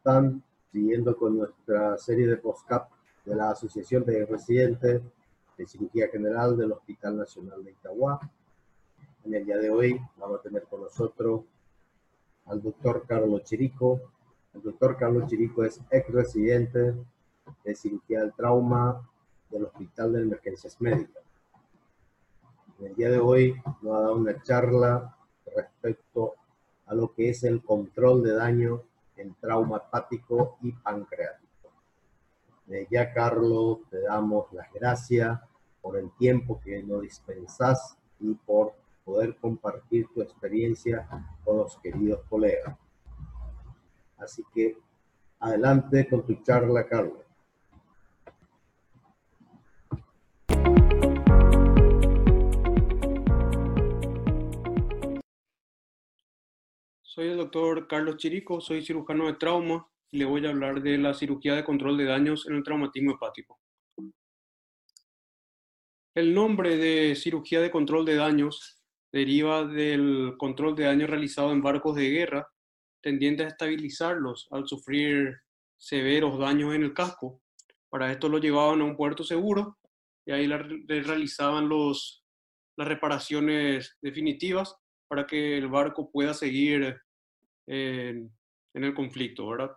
están? Siguiendo con nuestra serie de postcap de la Asociación de Residentes de Cirugía General del Hospital Nacional de Itagua. En el día de hoy vamos a tener con nosotros al doctor Carlos Chirico. El doctor Carlos Chirico es ex residente de cirugía del trauma del Hospital de Emergencias Médicas. En el día de hoy nos ha dado una charla respecto a lo que es el control de daño en trauma hepático y pancreático. Ya, Carlos, te damos las gracias por el tiempo que nos dispensás y por poder compartir tu experiencia con los queridos colegas. Así que adelante con tu charla, Carlos. Soy el doctor Carlos Chirico, soy cirujano de trauma y le voy a hablar de la cirugía de control de daños en el traumatismo hepático. El nombre de cirugía de control de daños deriva del control de daños realizado en barcos de guerra, tendiente a estabilizarlos al sufrir severos daños en el casco. Para esto lo llevaban a un puerto seguro y ahí realizaban los, las reparaciones definitivas para que el barco pueda seguir en, en el conflicto, ¿verdad?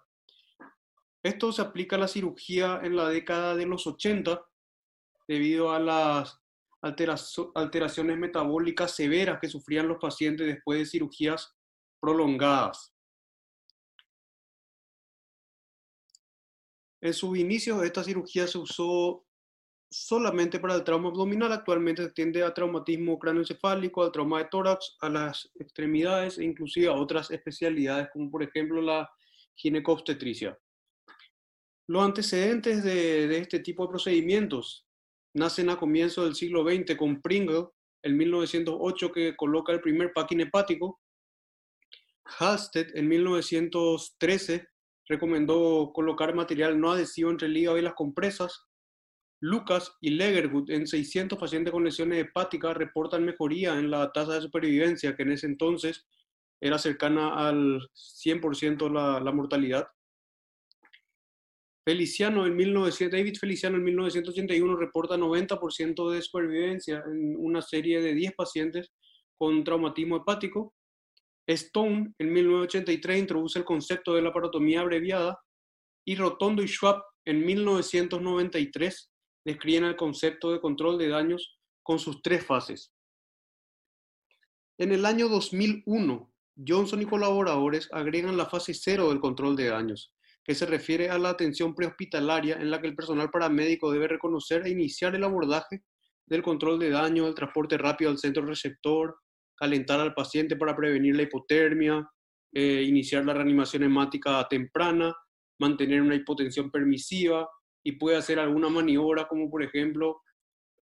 Esto se aplica a la cirugía en la década de los 80 debido a las alteraciones metabólicas severas que sufrían los pacientes después de cirugías prolongadas. En sus inicios, esta cirugía se usó solamente para el trauma abdominal. Actualmente se tiende a traumatismo cráneoencefálico, al trauma de tórax, a las extremidades e inclusive a otras especialidades, como por ejemplo la ginecobstetricia. Los antecedentes de, de este tipo de procedimientos nacen a comienzos del siglo XX con Pringle, en 1908, que coloca el primer packing hepático. Halsted, en 1913, recomendó colocar material no adhesivo entre el hígado y las compresas. Lucas y Legerwood, en 600 pacientes con lesiones hepáticas, reportan mejoría en la tasa de supervivencia, que en ese entonces era cercana al 100% la, la mortalidad. Feliciano en 1900, David Feliciano en 1981 reporta 90% de supervivencia en una serie de 10 pacientes con traumatismo hepático. Stone en 1983 introduce el concepto de la parotomía abreviada y Rotondo y Schwab en 1993 describen el concepto de control de daños con sus tres fases. En el año 2001, Johnson y colaboradores agregan la fase cero del control de daños, que se refiere a la atención prehospitalaria en la que el personal paramédico debe reconocer e iniciar el abordaje del control de daño, el transporte rápido al centro receptor, calentar al paciente para prevenir la hipotermia, eh, iniciar la reanimación hemática temprana, mantener una hipotensión permisiva y puede hacer alguna maniobra como por ejemplo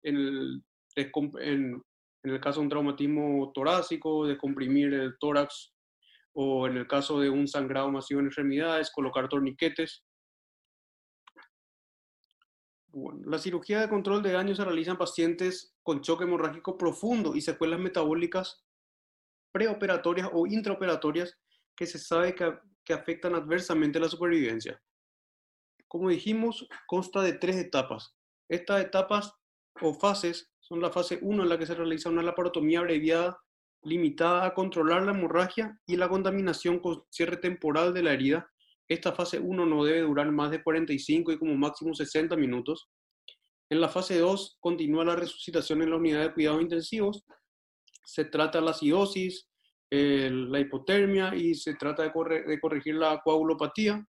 en el, en, el caso de un traumatismo torácico, descomprimir el tórax o en el caso de un sangrado masivo en extremidades, colocar torniquetes. la cirugía de control de daño se realiza en pacientes con choque hemorrágico profundo y secuelas metabólicas preoperatorias o intraoperatorias que se sabe que, que afectan adversamente la supervivencia. Como dijimos, consta de tres etapas. Estas etapas o fases son la fase 1 en la que se realiza una laparotomía abreviada limitada a controlar la hemorragia y la contaminación con cierre temporal de la herida. Esta fase 1 no debe durar más de 45 y como máximo 60 minutos. En la fase 2 continúa la resucitación en la unidad de cuidados intensivos. Se trata la acidosis, la hipotermia y se trata de, de corregir la coagulopatía.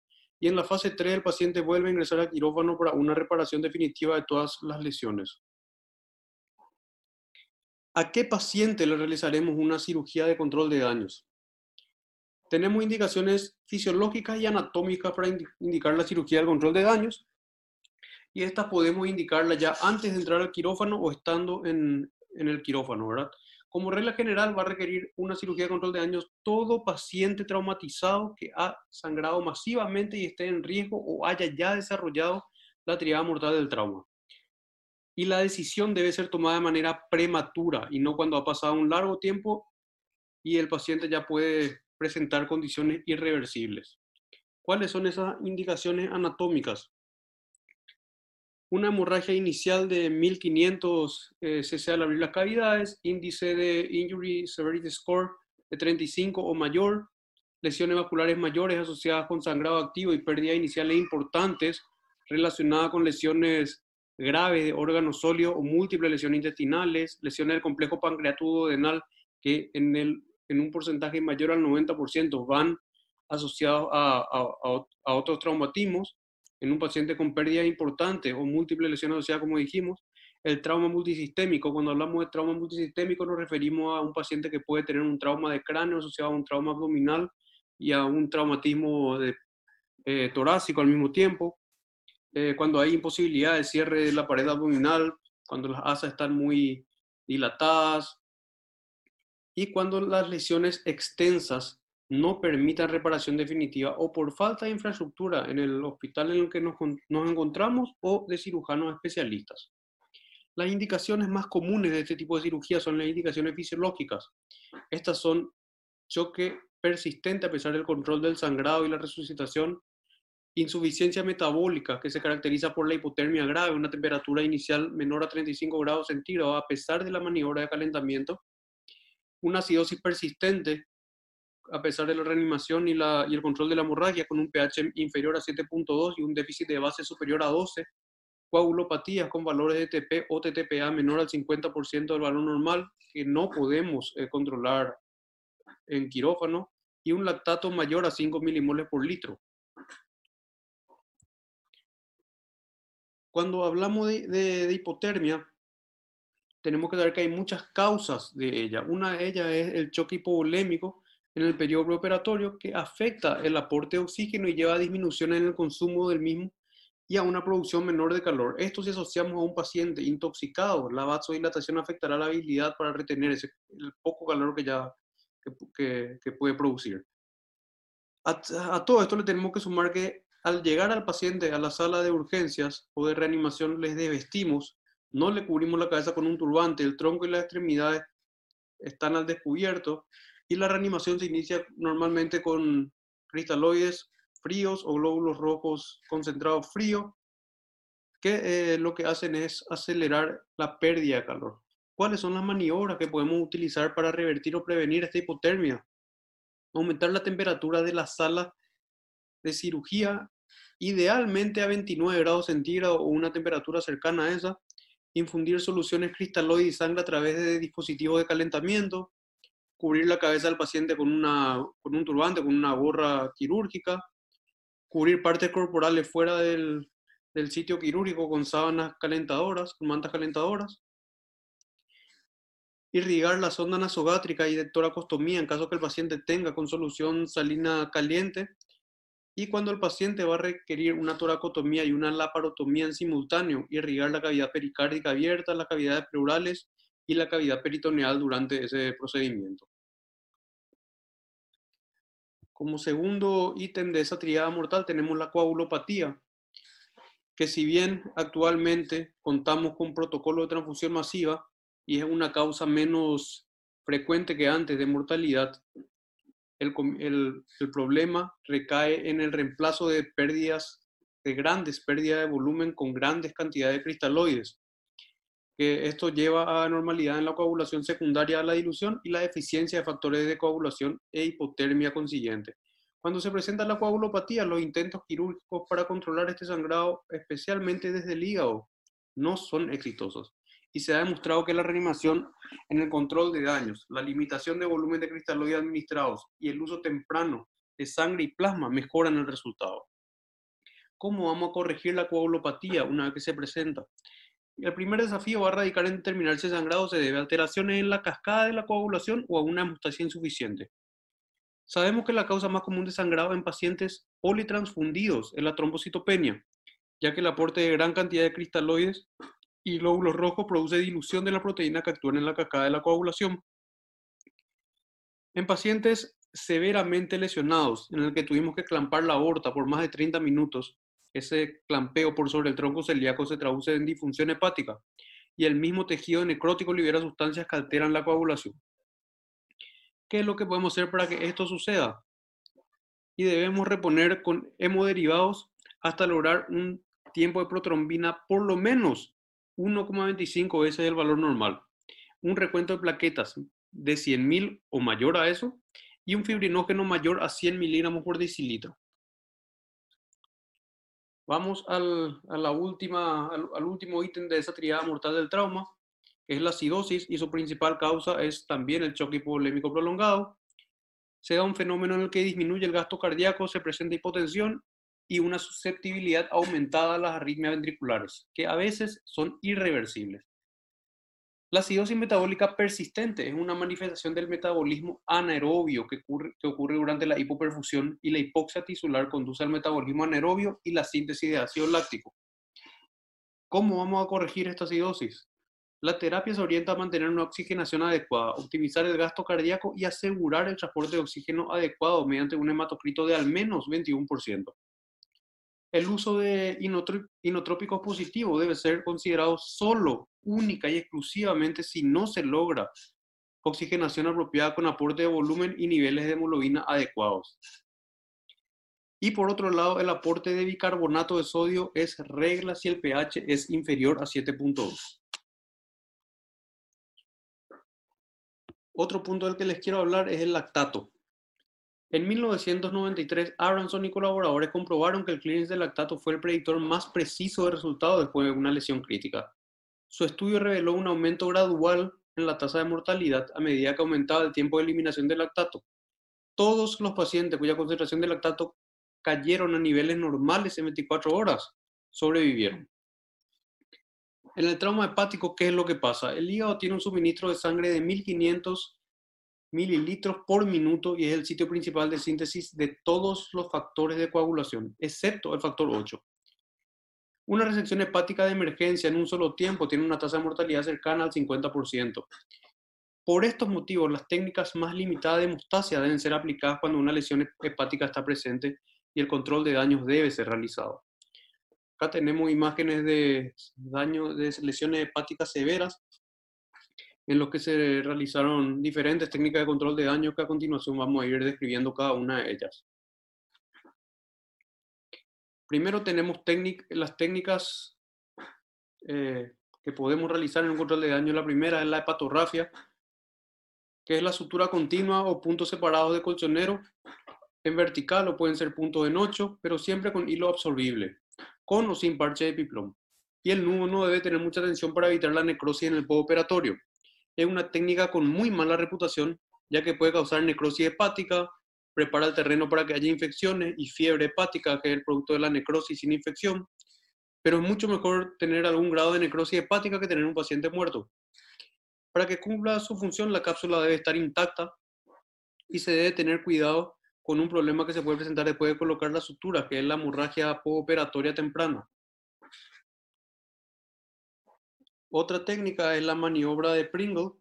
Y en la fase 3 el paciente vuelve a ingresar al quirófano para una reparación definitiva de todas las lesiones. ¿A qué paciente le realizaremos una cirugía de control de daños? Tenemos indicaciones fisiológicas y anatómicas para indicar la cirugía del control de daños. Y estas podemos indicarla ya antes de entrar al quirófano o estando en, en el quirófano, ¿verdad? Como regla general va a requerir una cirugía de control de daños todo paciente traumatizado que ha sangrado masivamente y esté en riesgo o haya ya desarrollado la triada mortal del trauma y la decisión debe ser tomada de manera prematura y no cuando ha pasado un largo tiempo y el paciente ya puede presentar condiciones irreversibles. ¿Cuáles son esas indicaciones anatómicas? Una hemorragia inicial de 1500 eh, cc al abrir las cavidades, índice de Injury Severity Score de 35 o mayor, lesiones vasculares mayores asociadas con sangrado activo y pérdidas iniciales importantes relacionadas con lesiones graves de órganos sólidos o múltiples lesiones intestinales, lesiones del complejo pancreatudo denal que en, el, en un porcentaje mayor al 90% van asociados a, a, a, otros traumatismos, en un paciente con pérdidas importantes o múltiples lesiones asociadas, como dijimos, el trauma multisistémico. Cuando hablamos de trauma multisistémico nos referimos a un paciente que puede tener un trauma de cráneo asociado a un trauma abdominal y a un traumatismo de, eh, torácico al mismo tiempo. Eh, cuando hay imposibilidad de cierre de la pared abdominal, cuando las asas están muy dilatadas y cuando las lesiones extensas no permitan reparación definitiva o por falta de infraestructura en el hospital en el que nos, nos encontramos o de cirujanos especialistas. Las indicaciones más comunes de este tipo de cirugía son las indicaciones fisiológicas. Estas son choque persistente a pesar del control del sangrado y la resucitación, insuficiencia metabólica que se caracteriza por la hipotermia grave, una temperatura inicial menor a 35 grados centígrados a pesar de la maniobra de calentamiento, una acidosis persistente a pesar de la reanimación y, la, y el control de la hemorragia con un pH inferior a 7.2 y un déficit de base superior a 12, coagulopatías con valores de TP o TTPA menor al 50% del valor normal que no podemos eh, controlar en quirófano y un lactato mayor a 5 milimoles por litro. Cuando hablamos de, hipotermia, tenemos que saber que hay muchas causas de ella. Una de ellas es el choque hipovolémico en el periodo operatorio que afecta el aporte de oxígeno y lleva a disminución en el consumo del mismo y a una producción menor de calor. Esto si asociamos a un paciente intoxicado, la vasodilatación afectará la habilidad para retener ese, el poco calor que ya que, puede producir. A, todo esto le tenemos que sumar que al llegar al paciente a la sala de urgencias o de reanimación les desvestimos, no le cubrimos la cabeza con un turbante, el tronco y las extremidades están al descubierto y la reanimación se inicia normalmente con cristaloides fríos o glóbulos rojos concentrados fríos, que eh, lo que hacen es acelerar la pérdida de calor. ¿Cuáles son las maniobras que podemos utilizar para revertir o prevenir esta hipotermia? Aumentar la temperatura de la sala de cirugía, idealmente a 29 grados centígrados o una temperatura cercana a esa. Infundir soluciones cristaloides y sangre a través de dispositivos de calentamiento. Cubrir la cabeza del paciente con, una, con un turbante, con una gorra quirúrgica. Cubrir partes corporales fuera del, del sitio quirúrgico con sábanas calentadoras, con mantas calentadoras irrigar la sonda nasogástrica y de toracostomía en caso que el paciente tenga con solución salina caliente. Y cuando el paciente va a requerir una toracotomía y una laparotomía en simultáneo, irrigar la cavidad pericárdica abierta, las cavidades pleurales y la cavidad peritoneal durante ese procedimiento. Como segundo ítem de esa triada mortal tenemos la coagulopatía, que si bien actualmente contamos con protocolo de transfusión masiva, y es una causa menos frecuente que antes de mortalidad, el, el, problema recae en el reemplazo de pérdidas, de grandes pérdidas de volumen con grandes cantidades de cristaloides. Que esto lleva a normalidad en la coagulación secundaria a la dilución y la deficiencia de factores de coagulación e hipotermia consiguiente. Cuando se presenta la coagulopatía, los intentos quirúrgicos para controlar este sangrado, especialmente desde el hígado, no son exitosos y se ha demostrado que la reanimación en el control de daños, la limitación de volumen de cristaloides administrados y el uso temprano de sangre y plasma mejoran el resultado. ¿Cómo vamos a corregir la coagulopatía una vez que se presenta? El primer desafío va a radicar en determinar si el sangrado se debe a alteraciones en la cascada de la coagulación o a una hemostasia insuficiente. Sabemos que la causa más común de sangrado en pacientes politransfundidos es la trombocitopenia, ya que el aporte de gran cantidad de cristaloides y glóbulos rojos produce dilución de la proteína que actúa en la cascada de la coagulación. En pacientes severamente lesionados, en el que tuvimos que clampar la aorta por más de 30 minutos, ese clampeo por sobre el tronco celíaco se traduce en disfunción hepática y el mismo tejido necrótico libera sustancias que alteran la coagulación. ¿Qué es lo que podemos hacer para que esto suceda? Y debemos reponer con hemoderivados hasta lograr un tiempo de protrombina por lo menos 1,25 veces el valor normal. Un recuento de plaquetas de 100.000 o mayor a eso y un fibrinógeno mayor a 100 miligramos por decilitro. Vamos al, a la al, último ítem de esa triada mortal del trauma, que es la acidosis, y su principal causa es también el choque hipovolémico prolongado. Se da un fenómeno en el que disminuye el gasto cardíaco, se presenta hipotensión y una susceptibilidad aumentada a las arritmias ventriculares, que a veces son irreversibles. La acidosis metabólica persistente es una manifestación del metabolismo anaerobio que ocurre, que ocurre, durante la hipoperfusión y la hipoxia tisular conduce al metabolismo anaerobio y la síntesis de ácido láctico. ¿Cómo vamos a corregir esta acidosis? La terapia se orienta a mantener una oxigenación adecuada, optimizar el gasto cardíaco y asegurar el transporte de oxígeno adecuado mediante un hematocrito de al menos 21% el uso de inotrópicos positivos debe ser considerado solo, única y exclusivamente si no se logra oxigenación apropiada con aporte de volumen y niveles de hemoglobina adecuados. Y por otro lado, el aporte de bicarbonato de sodio es regla si el pH es inferior a 7.2. Otro punto del que les quiero hablar es el lactato. En 1993, Aronson y colaboradores comprobaron que el clearance del lactato fue el predictor más preciso de resultados después de una lesión crítica. Su estudio reveló un aumento gradual en la tasa de mortalidad a medida que aumentaba el tiempo de eliminación del lactato. Todos los pacientes cuya concentración de lactato cayeron a niveles normales en 24 horas sobrevivieron. En el trauma hepático, ¿qué es lo que pasa? El hígado tiene un suministro de sangre de 1500 mililitros por minuto y es el sitio principal de síntesis de todos los factores de coagulación, excepto el factor 8. Una resección hepática de emergencia en un solo tiempo tiene una tasa de mortalidad cercana al 50%. Por estos motivos, las técnicas más limitadas de hemostasia deben ser aplicadas cuando una lesión hepática está presente y el control de daños debe ser realizado. Acá tenemos imágenes de daño de lesiones hepáticas severas en los que se realizaron diferentes técnicas de control de daño que a continuación vamos a ir describiendo cada una de ellas. Primero tenemos las técnicas eh, que podemos realizar en un control de daño. La primera es la hepatografia, que es la sutura continua o puntos separados de colchonero en vertical o pueden ser puntos en ocho, pero siempre con hilo absorbible, con o sin parche de epiplom. Y el nudo no debe tener mucha atención para evitar la necrosis en el operatorio es una técnica con muy mala reputación, ya que puede causar necrosis hepática, prepara el terreno para que haya infecciones y fiebre hepática, que es el producto de la necrosis sin infección. Pero es mucho mejor tener algún grado de necrosis hepática que tener un paciente muerto. Para que cumpla su función, la cápsula debe estar intacta y se debe tener cuidado con un problema que se puede presentar después de colocar la sutura, que es la hemorragia postoperatoria temprana. Otra técnica es la maniobra de Pringle,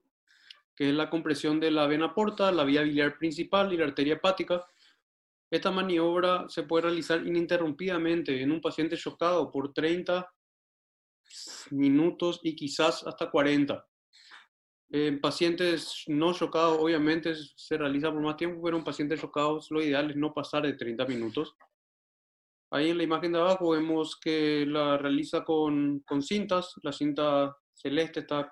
que es la compresión de la vena porta, la vía biliar principal y la arteria hepática. Esta maniobra se puede realizar ininterrumpidamente en un paciente chocado por 30 minutos y quizás hasta 40. En pacientes no chocados, obviamente se realiza por más tiempo, pero en pacientes chocados lo ideal es no pasar de 30 minutos. Ahí en la imagen de abajo vemos que la realiza con, con cintas. La cinta celeste está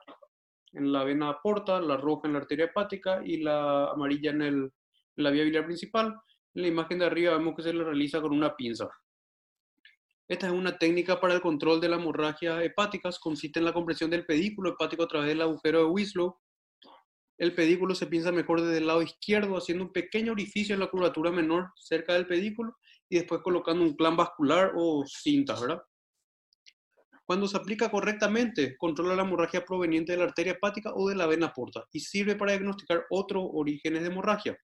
en la vena porta, la roja en la arteria hepática y la amarilla en, la vía biliar principal. En la imagen de arriba vemos que se le realiza con una pinza. Esta es una técnica para el control de la hemorragia hepática. Consiste en la compresión del pedículo hepático a través del agujero de Winslow. El pedículo se pinza mejor desde el lado izquierdo, haciendo un pequeño orificio en la curvatura menor cerca del pedículo y después colocando un plan vascular o cinta, ¿verdad? Cuando se aplica correctamente, controla la hemorragia proveniente de la arteria hepática o de la vena porta y sirve para diagnosticar otros orígenes de hemorragia.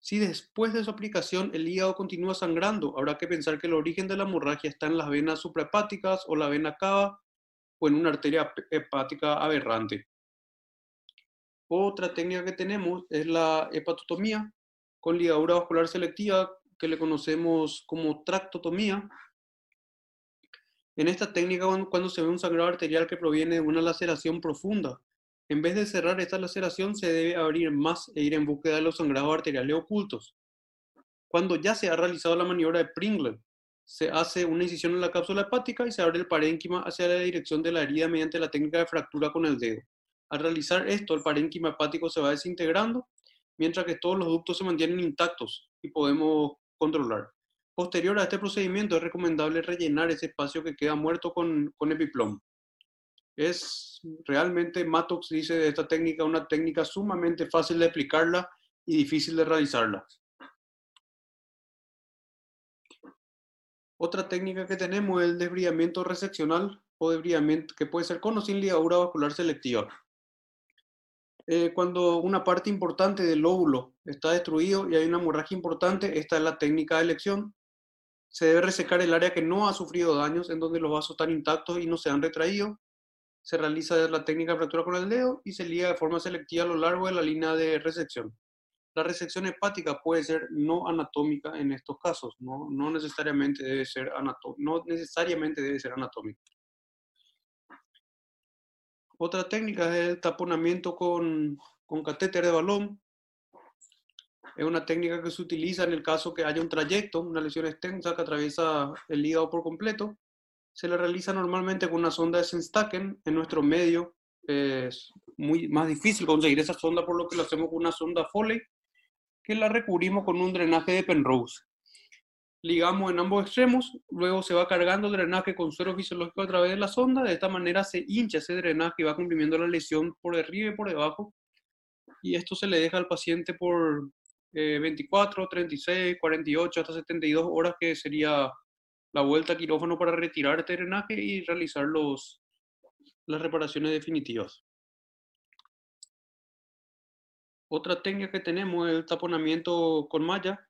Si después de su aplicación el hígado continúa sangrando, habrá que pensar que el origen de la hemorragia está en las venas suprahepáticas o la vena cava o en una arteria hepática aberrante. Otra técnica que tenemos es la hepatotomía con ligadura vascular selectiva que le conocemos como tractotomía en esta técnica, cuando se ve un sangrado arterial que proviene de una laceración profunda En vez de cerrar esta laceración, se debe abrir más e ir en búsqueda de los sangrados arteriales ocultos. Cuando ya se ha realizado la maniobra de Pringle, se hace una incisión en la cápsula hepática y se abre el parénquima hacia la dirección de la herida mediante la técnica de fractura con el dedo. Al realizar esto, el parénquima hepático se va desintegrando, mientras que todos los ductos se mantienen intactos y podemos controlar. Posterior a este procedimiento es recomendable rellenar ese espacio que queda muerto con, con epiplom. Es realmente, Matox dice de esta técnica, una técnica sumamente fácil de explicarla y difícil de realizarla. Otra técnica que tenemos es el desbriamiento reseccional o desbriamiento que puede ser con o sin ligadura vascular selectiva. Eh, cuando una parte importante del lóbulo está destruido y hay una hemorragia importante, esta es la técnica de elección. Se debe resecar el área que no ha sufrido daños, en donde los vasos están intactos y no se han retraído. Se realiza la técnica de fractura con el dedo y se liga de forma selectiva a lo largo de la línea de resección. La resección hepática puede ser no anatómica en estos casos, no, no necesariamente, debe ser no necesariamente debe ser anatómica. Otra técnica es el taponamiento con, con catéter de balón. Es una técnica que se utiliza en el caso que haya un trayecto, una lesión extensa que atraviesa el hígado por completo. Se le realiza normalmente con una sonda de Senstaken. En nuestro medio es muy más difícil conseguir esa sonda, por lo que lo hacemos con una sonda Foley, que la recubrimos con un drenaje de Penrose ligamos en ambos extremos, luego se va cargando el drenaje con suero fisiológico a través de la sonda, de esta manera se hincha ese drenaje y va comprimiendo la lesión por arriba y por debajo, y esto se le deja al paciente por 24, 36, 48, hasta 72 horas, que sería la vuelta a quirófano para retirar este drenaje y realizar los, las reparaciones definitivas. Otra técnica que tenemos es el taponamiento con malla,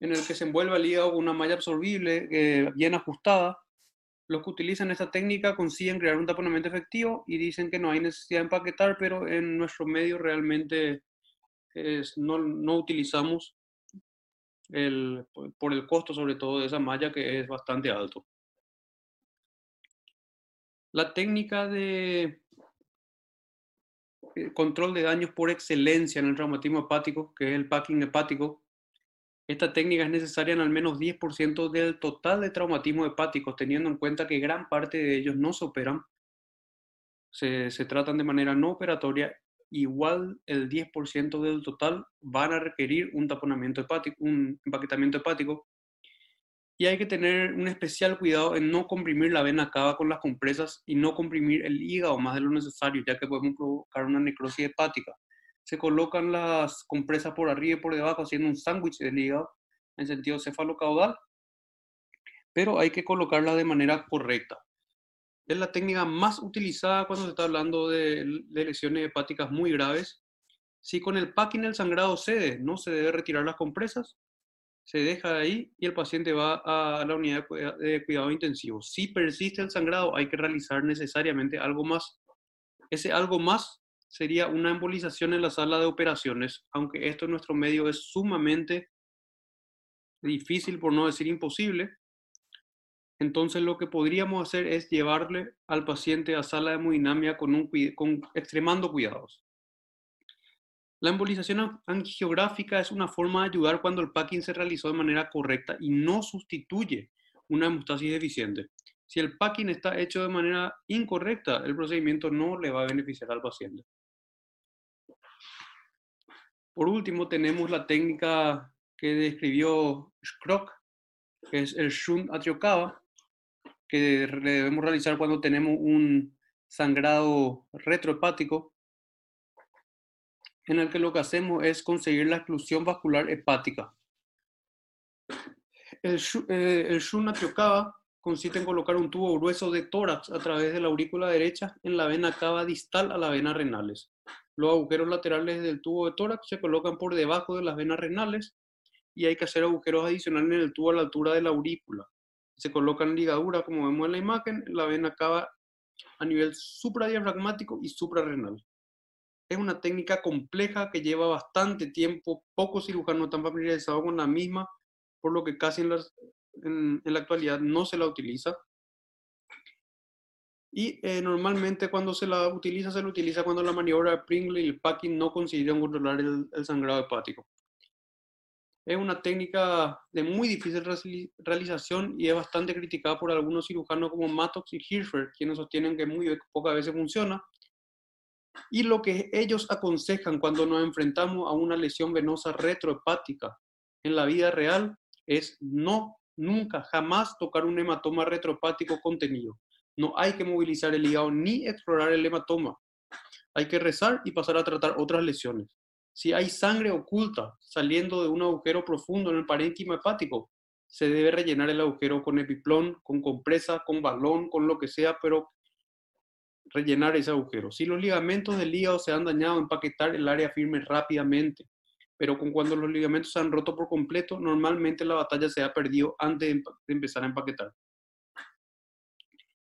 en el que se envuelve el hígado una malla absorbible eh, bien ajustada. Los que utilizan esta técnica consiguen crear un taponamiento efectivo y dicen que no hay necesidad de empaquetar, pero en nuestro medio realmente no, no, utilizamos el, por el costo sobre todo de esa malla que es bastante alto. La técnica de eh, control de daños por excelencia en el traumatismo hepático, que es el packing hepático, esta técnica es necesaria en al menos 10% del total de traumatismos hepáticos, teniendo en cuenta que gran parte de ellos no se operan, se, tratan de manera no operatoria, igual el 10% del total van a requerir un taponamiento hepático, un empaquetamiento hepático, y hay que tener un especial cuidado en no comprimir la vena cava con las compresas y no comprimir el hígado más de lo necesario, ya que podemos provocar una necrosis hepática se colocan las compresas por arriba y por debajo, haciendo un sándwich del hígado en sentido cefalocaudal, pero hay que colocarla de manera correcta. Es la técnica más utilizada cuando se está hablando de, lesiones hepáticas muy graves. Si con el packing el sangrado cede, no se debe retirar las compresas, se deja ahí y el paciente va a la unidad de cuidado intensivo. Si persiste el sangrado, hay que realizar necesariamente algo más. Ese algo más sería una embolización en la sala de operaciones, aunque esto en nuestro medio es sumamente difícil, por no decir imposible. Entonces lo que podríamos hacer es llevarle al paciente a sala de hemodinamia con, un, extremando cuidados. La embolización angiográfica es una forma de ayudar cuando el packing se realizó de manera correcta y no sustituye una hemostasis deficiente. Si el packing está hecho de manera incorrecta, el procedimiento no le va a beneficiar al paciente. Por último, tenemos la técnica que describió Schrock, que es el Shunt atriocava, que debemos realizar cuando tenemos un sangrado retrohepático, en el que lo que hacemos es conseguir la exclusión vascular hepática. El, eh, el atriocava consiste en colocar un tubo grueso de tórax a través de la aurícula derecha en la vena cava distal a la vena renales. Los agujeros laterales del tubo de tórax se colocan por debajo de las venas renales y hay que hacer agujeros adicionales en el tubo a la altura de la aurícula. Se colocan ligaduras, como vemos en la imagen, la vena cava a nivel supradiafragmático y suprarrenal. Es una técnica compleja que lleva bastante tiempo, pocos cirujanos están familiarizados con la misma, por lo que casi en, en la actualidad no se la utiliza. Y eh, normalmente cuando se la utiliza, se la utiliza cuando la maniobra de Pringle y el packing no consiguen controlar el, el sangrado hepático. Es una técnica de muy difícil realización y es bastante criticada por algunos cirujanos como Mattox y Hirschberg, quienes sostienen que muy pocas veces funciona. Y lo que ellos aconsejan cuando nos enfrentamos a una lesión venosa retrohepática en la vida real es no, nunca, jamás tocar un hematoma retrohepático contenido. No hay que movilizar el hígado ni explorar el hematoma. Hay que rezar y pasar a tratar otras lesiones. Si hay sangre oculta saliendo de un agujero profundo en el parénquima hepático, se debe rellenar el agujero con epiplón, con compresa, con balón, con lo que sea, pero rellenar ese agujero. Si los ligamentos del hígado se han dañado, empaquetar el área firme rápidamente. Pero con cuando los ligamentos se han roto por completo, normalmente la batalla se ha perdido antes de empezar a empaquetar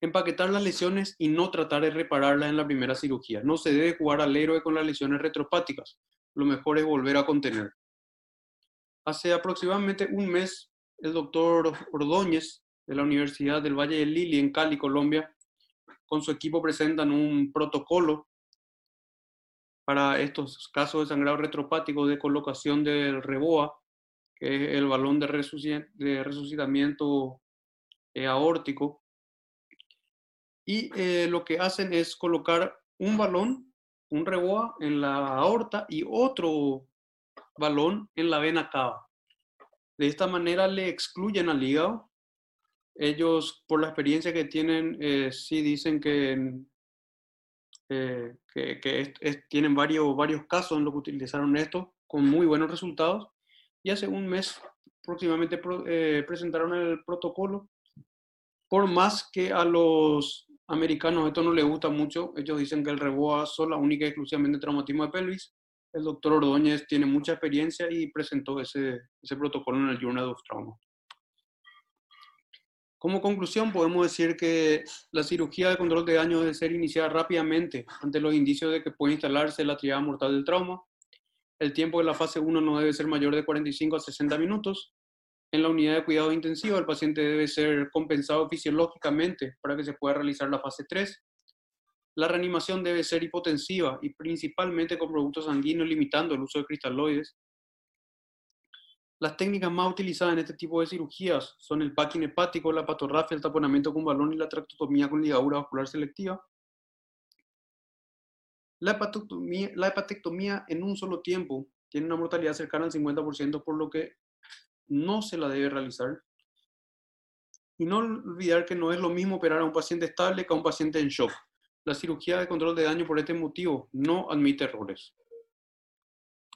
empaquetar las lesiones y no tratar de repararlas en la primera cirugía. No se debe jugar al héroe con las lesiones retropáticas. Lo mejor es volver a contener. Hace aproximadamente un mes, el doctor Ordóñez de la Universidad del Valle del Lili en Cali, Colombia, con su equipo presentan un protocolo para estos casos de sangrado retropático de colocación del reboa, que es el balón de, resucitamiento eh, aórtico, y eh, lo que hacen es colocar un balón, un reboa en la aorta y otro balón en la vena cava. De esta manera le excluyen al hígado. Ellos, por la experiencia que tienen, eh, sí dicen que, eh, que, tienen varios, varios casos en los que utilizaron esto con muy buenos resultados. Y hace un mes próximamente presentaron el protocolo. Por más que a los americanos esto no les gusta mucho. Ellos dicen que el reboa la única y exclusivamente traumatismo de pelvis. El doctor Ordóñez tiene mucha experiencia y presentó ese, ese protocolo en el Journal of Trauma. Como conclusión, podemos decir que la cirugía de control de daño debe ser iniciada rápidamente ante los indicios de que puede instalarse la triada mortal del trauma. El tiempo de la fase 1 no debe ser mayor de 45 a 60 minutos en la unidad de cuidado intensivo, el paciente debe ser compensado fisiológicamente para que se pueda realizar la fase 3. La reanimación debe ser hipotensiva y principalmente con productos sanguíneos limitando el uso de cristaloides. Las técnicas más utilizadas en este tipo de cirugías son el packing hepático, la patorrafia, el taponamiento con balón y la tractotomía con ligadura vascular selectiva. La hepatectomía, la hepatectomía en un solo tiempo tiene una mortalidad cercana al 50%, por lo que no se la debe realizar. Y no olvidar que no es lo mismo operar a un paciente estable que a un paciente en shock. La cirugía de control de daño por este motivo no admite errores.